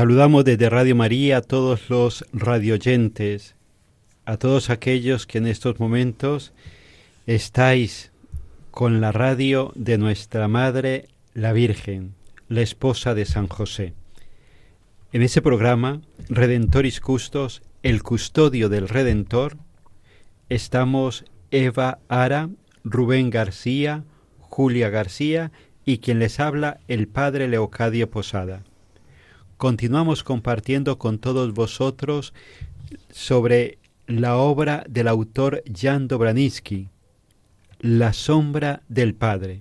Saludamos desde Radio María a todos los radioyentes, a todos aquellos que en estos momentos estáis con la radio de nuestra Madre, la Virgen, la esposa de San José. En ese programa, Redentoris Custos, el custodio del Redentor, estamos Eva Ara, Rubén García, Julia García y quien les habla, el Padre Leocadio Posada. Continuamos compartiendo con todos vosotros sobre la obra del autor Jan Dobranisky, La sombra del Padre.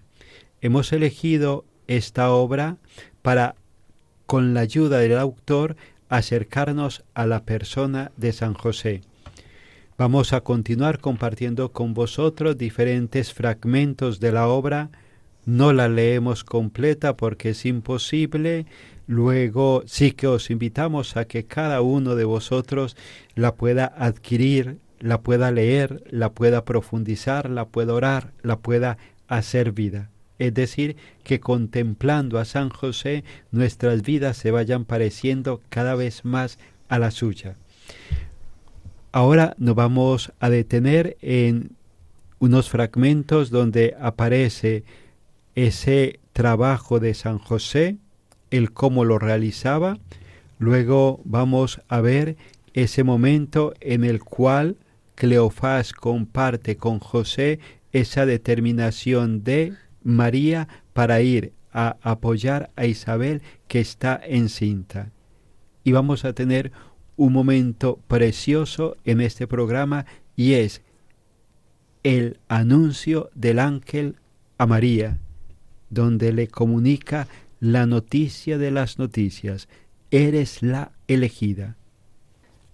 Hemos elegido esta obra para, con la ayuda del autor, acercarnos a la persona de San José. Vamos a continuar compartiendo con vosotros diferentes fragmentos de la obra. No la leemos completa porque es imposible. Luego sí que os invitamos a que cada uno de vosotros la pueda adquirir, la pueda leer, la pueda profundizar, la pueda orar, la pueda hacer vida. Es decir, que contemplando a San José nuestras vidas se vayan pareciendo cada vez más a la suya. Ahora nos vamos a detener en unos fragmentos donde aparece ese trabajo de San José, el cómo lo realizaba. Luego vamos a ver ese momento en el cual Cleofás comparte con José esa determinación de María para ir a apoyar a Isabel que está encinta. Y vamos a tener un momento precioso en este programa y es el anuncio del ángel a María, donde le comunica la noticia de las noticias. Eres la elegida.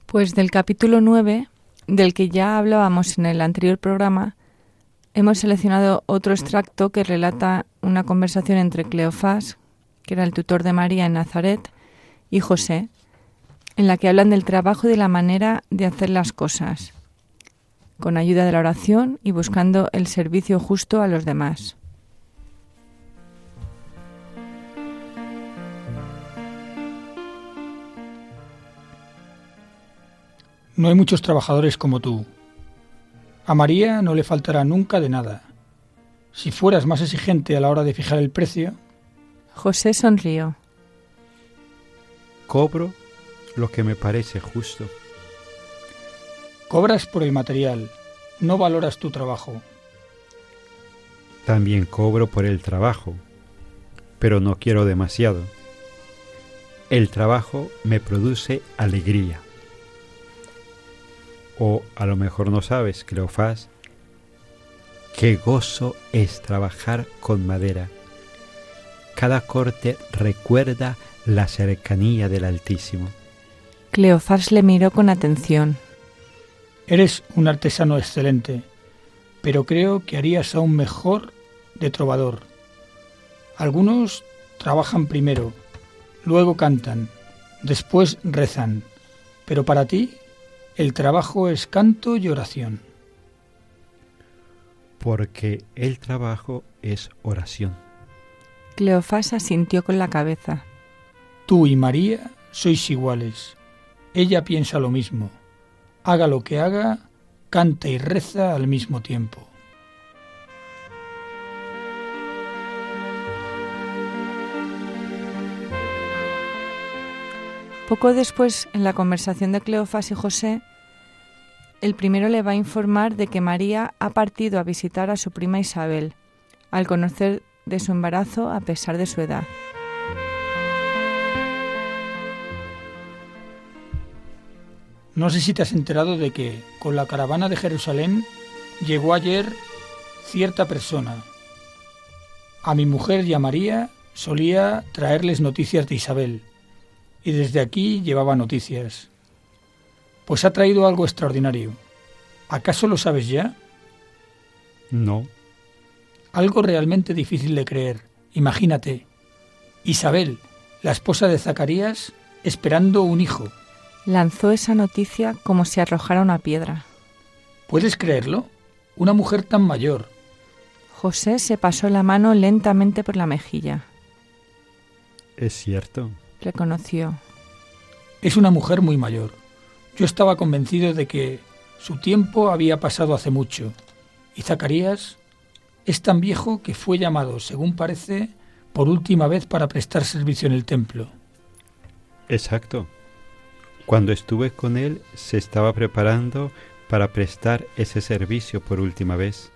Pues del capítulo 9, del que ya hablábamos en el anterior programa, hemos seleccionado otro extracto que relata una conversación entre Cleofás, que era el tutor de María en Nazaret, y José, en la que hablan del trabajo y de la manera de hacer las cosas, con ayuda de la oración y buscando el servicio justo a los demás. No hay muchos trabajadores como tú. A María no le faltará nunca de nada. Si fueras más exigente a la hora de fijar el precio, José sonrió. Cobro lo que me parece justo. cobras por el material, no valoras tu trabajo. También cobro por el trabajo, pero no quiero demasiado. El trabajo me produce alegría. O a lo mejor no sabes, Cleofás, qué gozo es trabajar con madera. Cada corte recuerda la cercanía del Altísimo. Cleofás le miró con atención. Eres un artesano excelente, pero creo que harías aún mejor de trovador. Algunos trabajan primero, luego cantan, después rezan, pero para ti el trabajo es canto y oración. Porque el trabajo es oración. Cleofás asintió con la cabeza. Tú y María sois iguales. Ella piensa lo mismo. Haga lo que haga, canta y reza al mismo tiempo. Poco después, en la conversación de Cleofás y José, el primero le va a informar de que María ha partido a visitar a su prima Isabel, al conocer de su embarazo a pesar de su edad. No sé si te has enterado de que con la caravana de Jerusalén llegó ayer cierta persona. A mi mujer y a María solía traerles noticias de Isabel y desde aquí llevaba noticias. Pues ha traído algo extraordinario. ¿Acaso lo sabes ya? No. Algo realmente difícil de creer. Imagínate. Isabel, la esposa de Zacarías, esperando un hijo. Lanzó esa noticia como si arrojara una piedra. ¿Puedes creerlo? Una mujer tan mayor. José se pasó la mano lentamente por la mejilla. Es cierto. Reconoció. Es una mujer muy mayor. Yo estaba convencido de que su tiempo había pasado hace mucho. Y Zacarías es tan viejo que fue llamado, según parece, por última vez para prestar servicio en el templo. Exacto. Cuando estuve con él se estaba preparando para prestar ese servicio por última vez.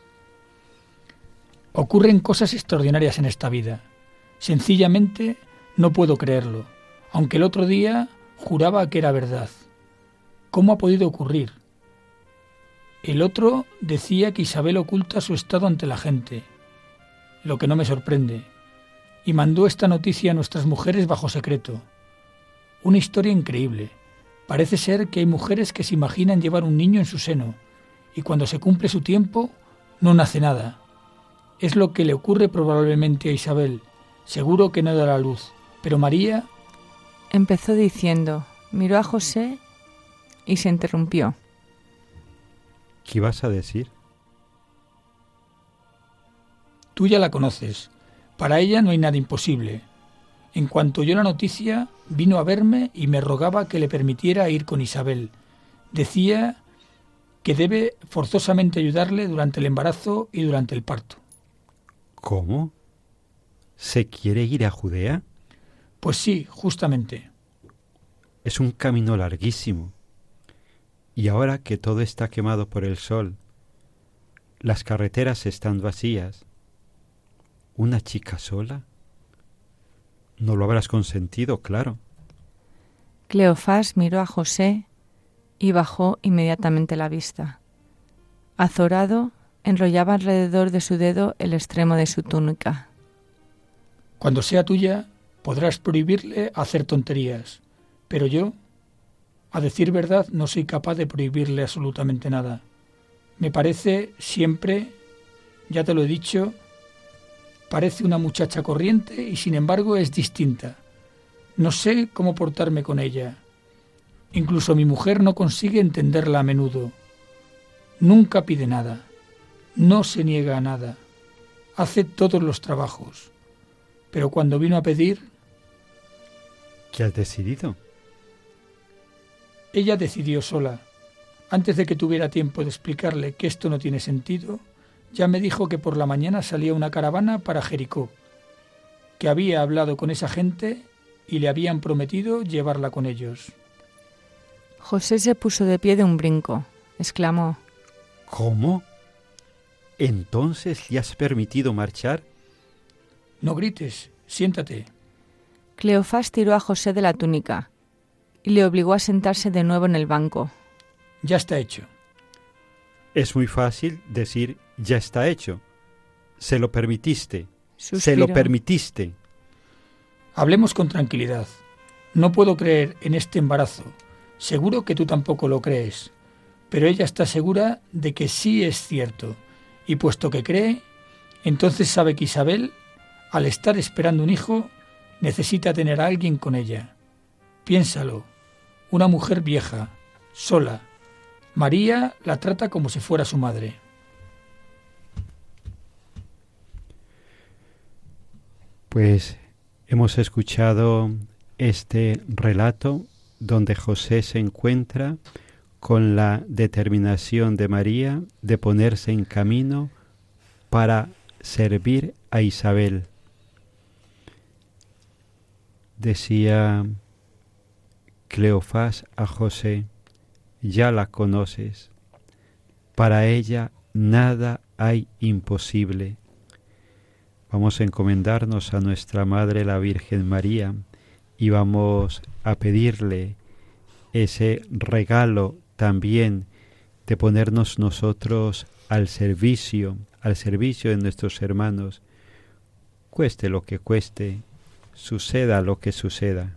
Ocurren cosas extraordinarias en esta vida. Sencillamente no puedo creerlo, aunque el otro día juraba que era verdad. ¿Cómo ha podido ocurrir? El otro decía que Isabel oculta su estado ante la gente, lo que no me sorprende, y mandó esta noticia a nuestras mujeres bajo secreto. Una historia increíble. Parece ser que hay mujeres que se imaginan llevar un niño en su seno, y cuando se cumple su tiempo, no nace nada. Es lo que le ocurre probablemente a Isabel. Seguro que no da la luz. Pero María... Empezó diciendo, miró a José y se interrumpió. ¿Qué vas a decir? Tú ya la conoces. Para ella no hay nada imposible. En cuanto oyó la noticia, vino a verme y me rogaba que le permitiera ir con Isabel. Decía que debe forzosamente ayudarle durante el embarazo y durante el parto. ¿Cómo? ¿Se quiere ir a Judea? Pues sí, justamente. Es un camino larguísimo. Y ahora que todo está quemado por el sol, las carreteras están vacías, ¿una chica sola? No lo habrás consentido, claro. Cleofás miró a José y bajó inmediatamente la vista. Azorado, enrollaba alrededor de su dedo el extremo de su túnica. Cuando sea tuya, podrás prohibirle hacer tonterías, pero yo, a decir verdad, no soy capaz de prohibirle absolutamente nada. Me parece siempre, ya te lo he dicho, parece una muchacha corriente y sin embargo es distinta. No sé cómo portarme con ella. Incluso mi mujer no consigue entenderla a menudo. Nunca pide nada. No se niega a nada. Hace todos los trabajos. Pero cuando vino a pedir... ¿Qué has decidido? Ella decidió sola. Antes de que tuviera tiempo de explicarle que esto no tiene sentido, ya me dijo que por la mañana salía una caravana para Jericó, que había hablado con esa gente y le habían prometido llevarla con ellos. José se puso de pie de un brinco. Exclamó. ¿Cómo? ¿Entonces le has permitido marchar? No grites, siéntate. Cleofás tiró a José de la túnica y le obligó a sentarse de nuevo en el banco. Ya está hecho. Es muy fácil decir ya está hecho. Se lo permitiste. Se lo permitiste. Hablemos con tranquilidad. No puedo creer en este embarazo. Seguro que tú tampoco lo crees. Pero ella está segura de que sí es cierto. Y puesto que cree, entonces sabe que Isabel, al estar esperando un hijo, necesita tener a alguien con ella. Piénsalo. Una mujer vieja, sola. María la trata como si fuera su madre. Pues hemos escuchado este relato donde José se encuentra con la determinación de María de ponerse en camino para servir a Isabel. Decía Cleofás a José, ya la conoces, para ella nada hay imposible. Vamos a encomendarnos a nuestra Madre la Virgen María y vamos a pedirle ese regalo también de ponernos nosotros al servicio, al servicio de nuestros hermanos, cueste lo que cueste, suceda lo que suceda.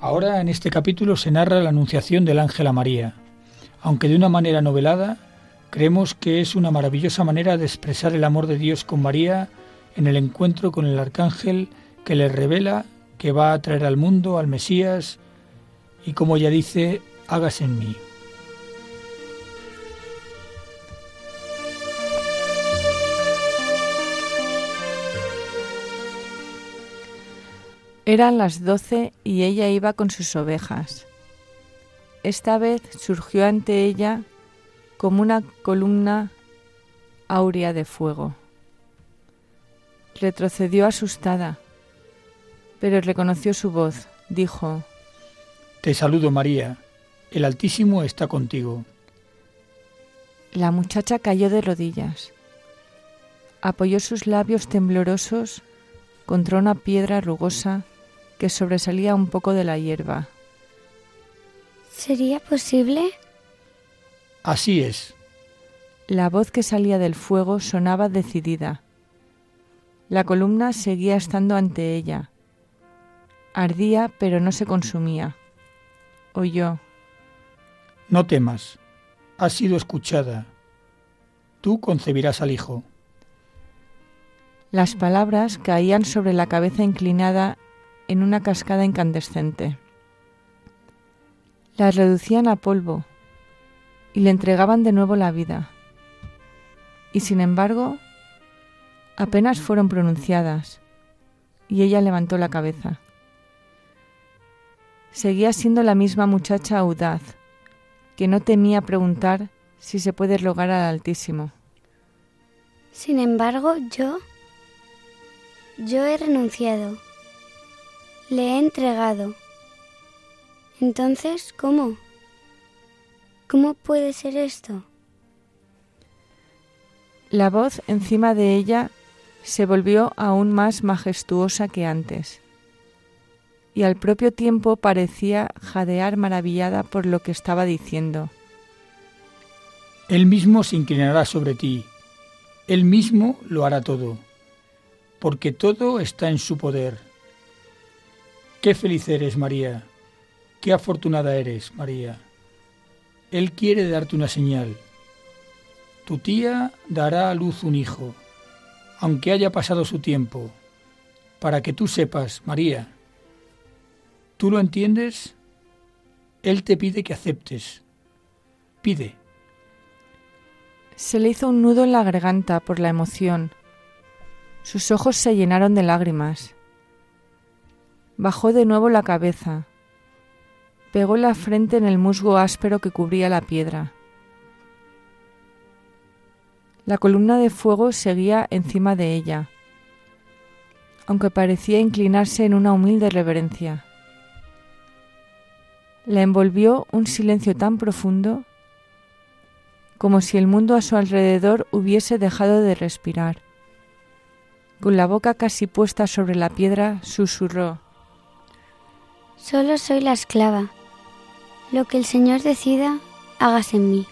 Ahora en este capítulo se narra la anunciación del ángel a María. Aunque de una manera novelada, creemos que es una maravillosa manera de expresar el amor de Dios con María en el encuentro con el arcángel que le revela que va a traer al mundo al Mesías y como ya dice, hágase en mí. Eran las doce y ella iba con sus ovejas. Esta vez surgió ante ella como una columna áurea de fuego. Retrocedió asustada, pero reconoció su voz. Dijo, Te saludo María, el Altísimo está contigo. La muchacha cayó de rodillas. Apoyó sus labios temblorosos contra una piedra rugosa que sobresalía un poco de la hierba. ¿Sería posible? Así es. La voz que salía del fuego sonaba decidida. La columna seguía estando ante ella. Ardía, pero no se consumía. Oyó. No temas. Has sido escuchada. Tú concebirás al Hijo. Las palabras caían sobre la cabeza inclinada en una cascada incandescente. Las reducían a polvo y le entregaban de nuevo la vida. Y sin embargo, apenas fueron pronunciadas y ella levantó la cabeza. Seguía siendo la misma muchacha audaz, que no temía preguntar si se puede rogar al Altísimo. Sin embargo, yo... Yo he renunciado. Le he entregado. Entonces, ¿cómo? ¿Cómo puede ser esto? La voz encima de ella se volvió aún más majestuosa que antes, y al propio tiempo parecía jadear maravillada por lo que estaba diciendo. Él mismo se inclinará sobre ti, Él mismo lo hará todo, porque todo está en su poder. Qué feliz eres, María, qué afortunada eres, María. Él quiere darte una señal. Tu tía dará a luz un hijo, aunque haya pasado su tiempo, para que tú sepas, María. ¿Tú lo entiendes? Él te pide que aceptes. Pide. Se le hizo un nudo en la garganta por la emoción. Sus ojos se llenaron de lágrimas. Bajó de nuevo la cabeza. Pegó la frente en el musgo áspero que cubría la piedra. La columna de fuego seguía encima de ella, aunque parecía inclinarse en una humilde reverencia. La envolvió un silencio tan profundo como si el mundo a su alrededor hubiese dejado de respirar. Con la boca casi puesta sobre la piedra, susurró. Solo soy la esclava. Lo que el Señor decida, hágase en mí.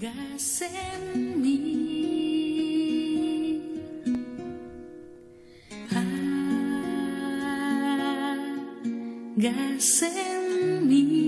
Hágase en mí. Hágase en mí.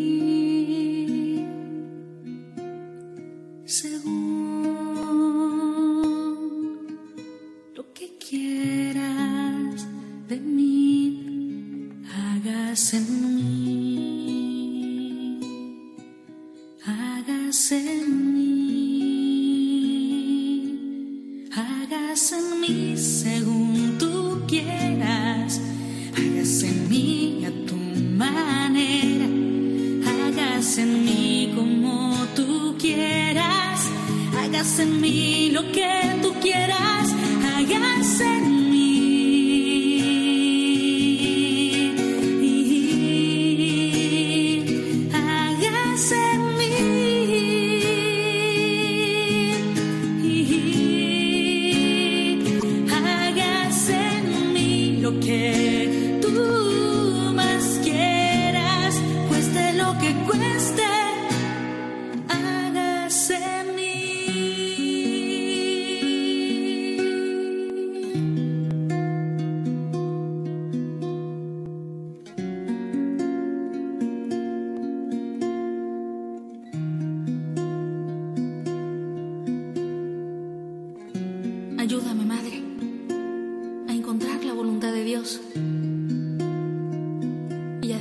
Hágase en mí lo que tú quieras, hágase en mí,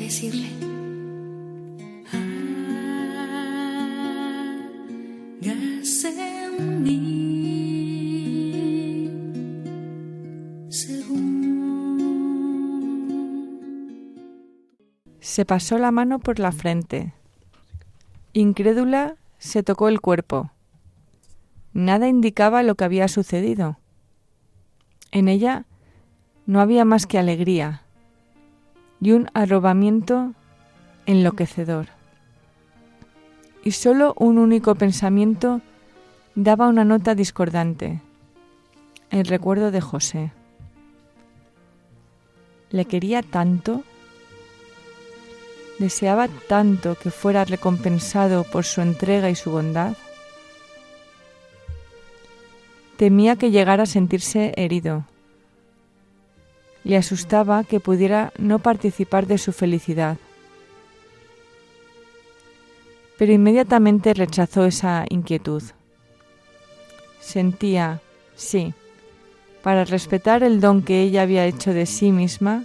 decirle. Hágase en mí según Se pasó la mano por la frente. Incrédula se tocó el cuerpo. Nada indicaba lo que había sucedido. En ella no había más que alegría y un arrobamiento enloquecedor. Y sólo un único pensamiento daba una nota discordante, el recuerdo de José. ¿Le quería tanto? ¿Deseaba tanto que fuera recompensado por su entrega y su bondad? Temía que llegara a sentirse herido. Le asustaba que pudiera no participar de su felicidad. Pero inmediatamente rechazó esa inquietud. Sentía, sí, para respetar el don que ella había hecho de sí misma,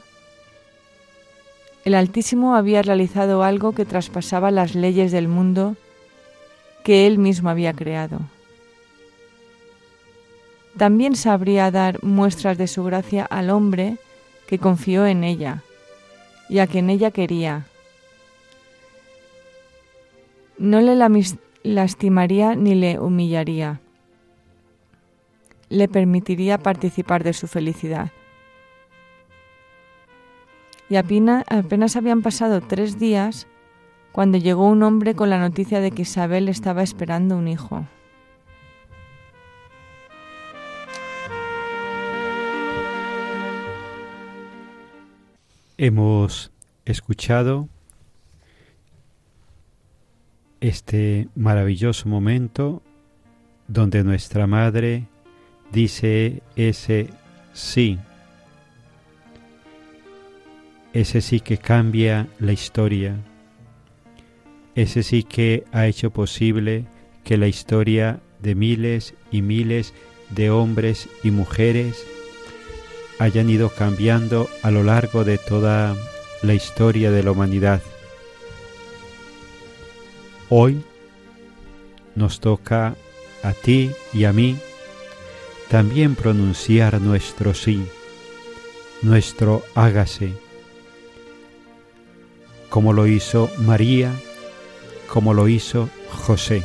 el Altísimo había realizado algo que traspasaba las leyes del mundo que él mismo había creado. También sabría dar muestras de su gracia al hombre que confió en ella y a quien ella quería. No le lastimaría ni le humillaría. Le permitiría participar de su felicidad. Y apenas habían pasado tres días cuando llegó un hombre con la noticia de que Isabel estaba esperando un hijo. Hemos escuchado este maravilloso momento donde nuestra madre dice ese sí, ese sí que cambia la historia, ese sí que ha hecho posible que la historia de miles y miles de hombres y mujeres hayan ido cambiando a lo largo de toda la historia de la humanidad. Hoy nos toca a ti y a mí también pronunciar nuestro sí, nuestro hágase, como lo hizo María, como lo hizo José.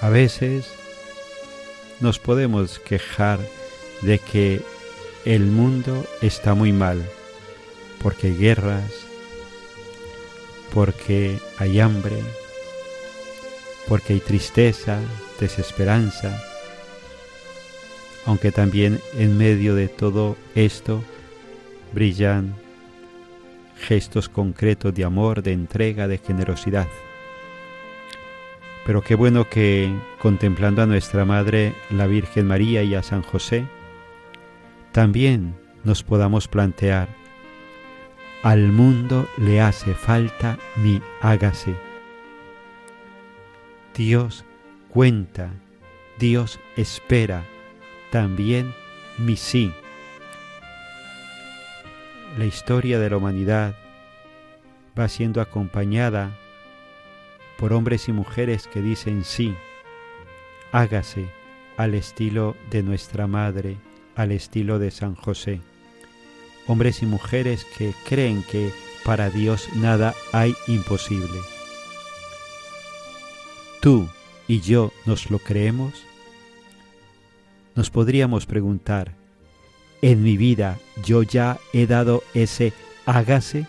A veces nos podemos quejar de que el mundo está muy mal, porque hay guerras, porque hay hambre, porque hay tristeza, desesperanza, aunque también en medio de todo esto brillan gestos concretos de amor, de entrega, de generosidad. Pero qué bueno que contemplando a nuestra Madre, la Virgen María y a San José, también nos podamos plantear al mundo le hace falta mi hágase. Dios cuenta, Dios espera también mi sí. La historia de la humanidad va siendo acompañada por hombres y mujeres que dicen sí, hágase al estilo de nuestra Madre, al estilo de San José. Hombres y mujeres que creen que para Dios nada hay imposible. ¿Tú y yo nos lo creemos? Nos podríamos preguntar, ¿en mi vida yo ya he dado ese hágase?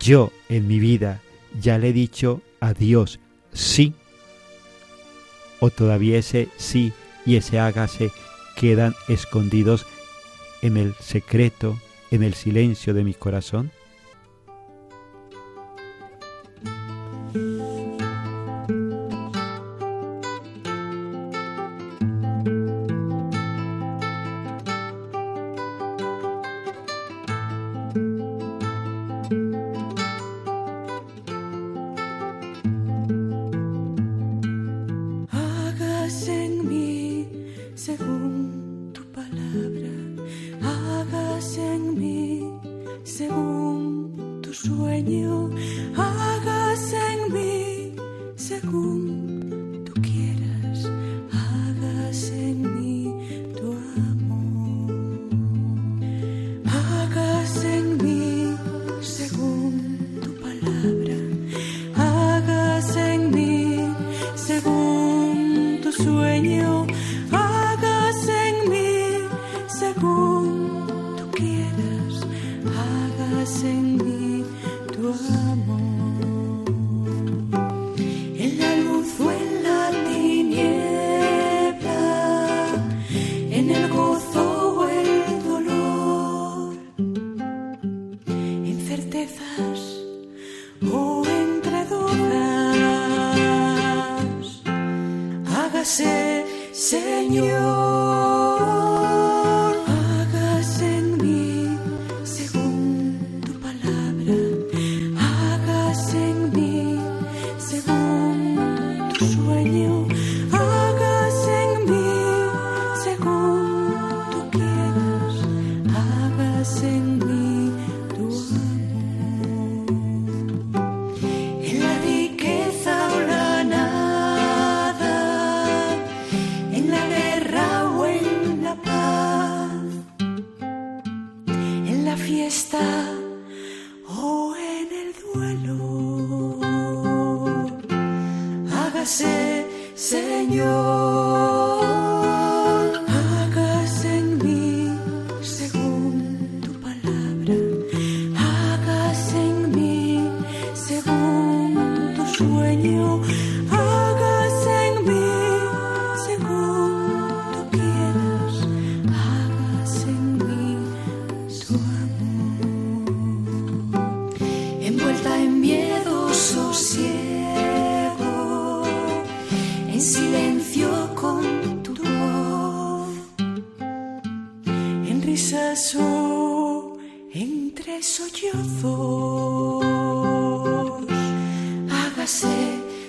¿Yo en mi vida ya le he dicho a Dios sí? ¿O todavía ese sí y ese hágase quedan escondidos en el secreto, en el silencio de mi corazón? en mí tu amor.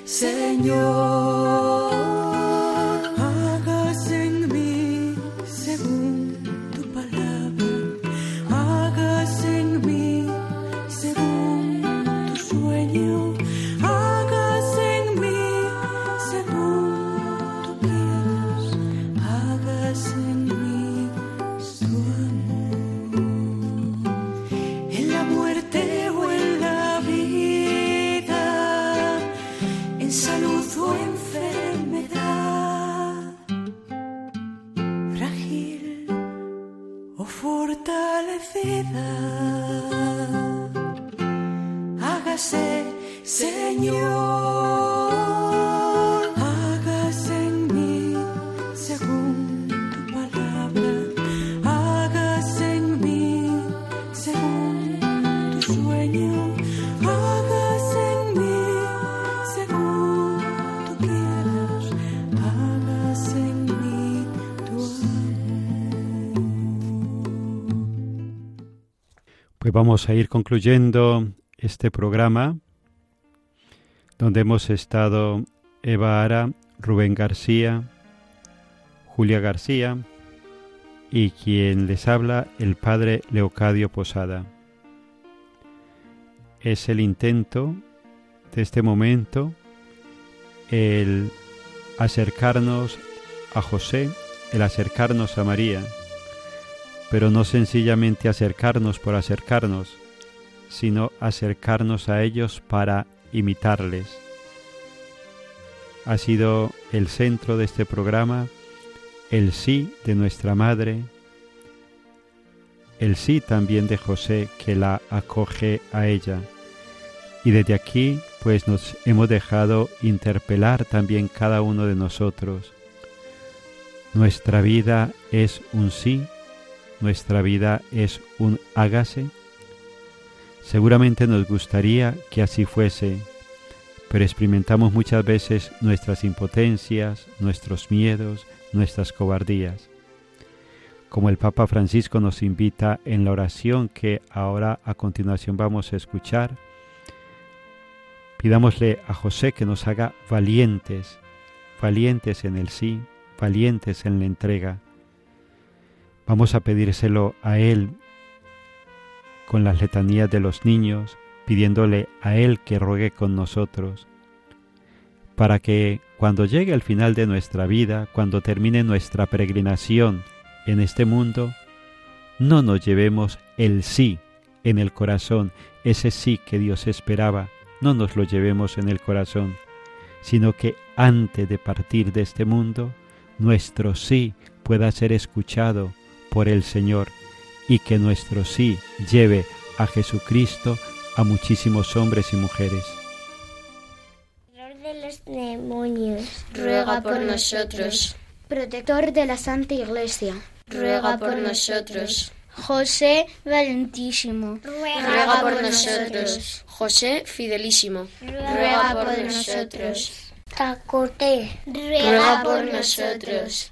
Señor. Vamos a ir concluyendo este programa donde hemos estado Eva Ara, Rubén García, Julia García y quien les habla el padre Leocadio Posada. Es el intento de este momento el acercarnos a José, el acercarnos a María, pero no sencillamente acercarnos por acercarnos, sino acercarnos a ellos para imitarles. Ha sido el centro de este programa el sí de nuestra Madre, el sí también de José que la acoge a ella. Y desde aquí pues nos hemos dejado interpelar también cada uno de nosotros. Nuestra vida es un sí, nuestra vida es un hágase. Seguramente nos gustaría que así fuese, pero experimentamos muchas veces nuestras impotencias, nuestros miedos, nuestras cobardías. Como el Papa Francisco nos invita en la oración que ahora a continuación vamos a escuchar, pidámosle a José que nos haga valientes, valientes en el sí, valientes en la entrega. Vamos a pedírselo a Él con las letanías de los niños, pidiéndole a Él que ruegue con nosotros, para que cuando llegue el final de nuestra vida, cuando termine nuestra peregrinación en este mundo, no nos llevemos el sí en el corazón, ese sí que Dios esperaba, no nos lo llevemos en el corazón, sino que antes de partir de este mundo, nuestro sí pueda ser escuchado por el Señor y que nuestro sí lleve a Jesucristo a muchísimos hombres y mujeres. de los demonios, ruega por nosotros. protector de la Santa Iglesia, Ruega por nosotros. José Valentísimo, Ruega por nosotros. José Fidelísimo. Ruega por nosotros. Tacote, Ruega por nosotros.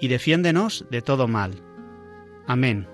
y defiéndenos de todo mal. Amén.